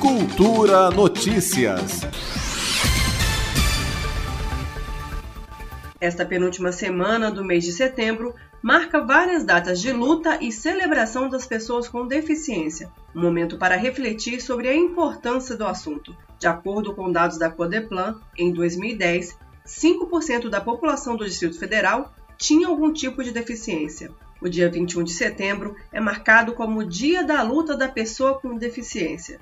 Cultura Notícias. Esta penúltima semana do mês de setembro marca várias datas de luta e celebração das pessoas com deficiência, um momento para refletir sobre a importância do assunto. De acordo com dados da Codeplan, em 2010, 5% da população do Distrito Federal tinha algum tipo de deficiência. O dia 21 de setembro é marcado como o Dia da Luta da Pessoa com Deficiência.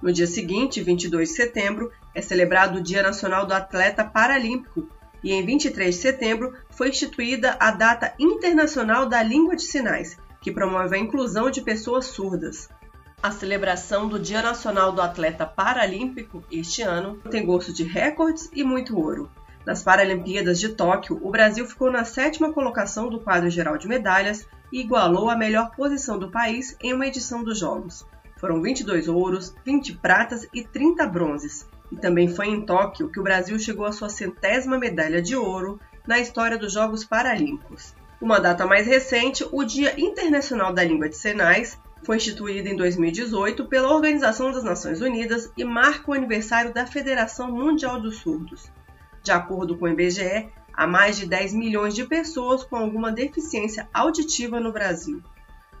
No dia seguinte, 22 de setembro, é celebrado o Dia Nacional do Atleta Paralímpico e em 23 de setembro foi instituída a Data Internacional da Língua de Sinais, que promove a inclusão de pessoas surdas. A celebração do Dia Nacional do Atleta Paralímpico este ano tem gosto de recordes e muito ouro. Nas Paralimpíadas de Tóquio, o Brasil ficou na sétima colocação do quadro geral de medalhas e igualou a melhor posição do país em uma edição dos Jogos. Foram 22 ouros, 20 pratas e 30 bronzes. E também foi em Tóquio que o Brasil chegou à sua centésima medalha de ouro na história dos Jogos Paralímpicos. Uma data mais recente, o Dia Internacional da Língua de Sinais, foi instituído em 2018 pela Organização das Nações Unidas e marca o aniversário da Federação Mundial dos Surdos. De acordo com o IBGE, há mais de 10 milhões de pessoas com alguma deficiência auditiva no Brasil.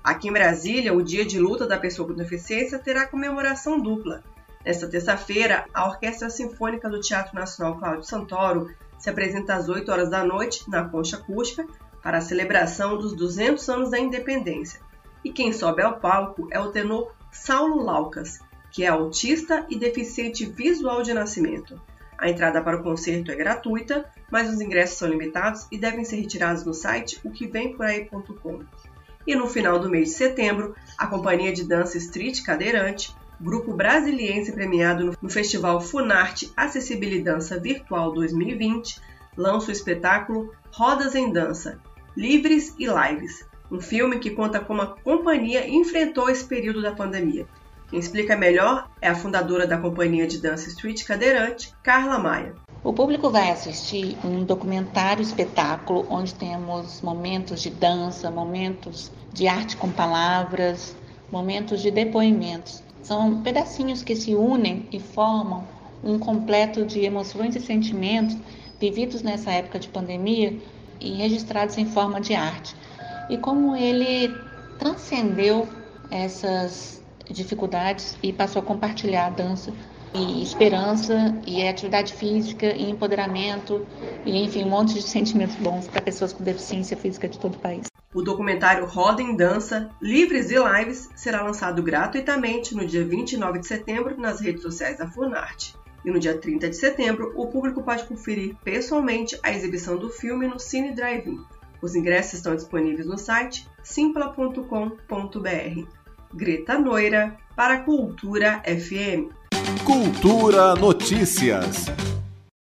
Aqui em Brasília, o Dia de Luta da Pessoa com Deficiência terá comemoração dupla. Nesta terça-feira, a Orquestra Sinfônica do Teatro Nacional Cláudio Santoro se apresenta às 8 horas da noite na Concha Acústica para a celebração dos 200 anos da independência. E quem sobe ao palco é o tenor Saulo Laucas, que é autista e deficiente visual de nascimento. A entrada para o concerto é gratuita, mas os ingressos são limitados e devem ser retirados no site o E no final do mês de setembro, a companhia de dança Street Cadeirante, grupo brasiliense premiado no Festival Funarte Acessibilidade Virtual 2020, lança o espetáculo Rodas em Dança, Livres e Lives, um filme que conta como a companhia enfrentou esse período da pandemia. Quem explica melhor é a fundadora da companhia de dança Street Cadeirante, Carla Maia. O público vai assistir um documentário espetáculo onde temos momentos de dança, momentos de arte com palavras, momentos de depoimentos. São pedacinhos que se unem e formam um completo de emoções e sentimentos vividos nessa época de pandemia e registrados em forma de arte. E como ele transcendeu essas dificuldades e passou a compartilhar a dança e esperança e atividade física e empoderamento e enfim um monte de sentimentos bons para pessoas com deficiência física de todo o país. O documentário Roda em Dança, Livres e Lives será lançado gratuitamente no dia 29 de setembro nas redes sociais da Funarte. E no dia 30 de setembro, o público pode conferir pessoalmente a exibição do filme no Cine Drive-In. Os ingressos estão disponíveis no site simpla.com.br. Greta Noira para Cultura FM. Cultura Notícias.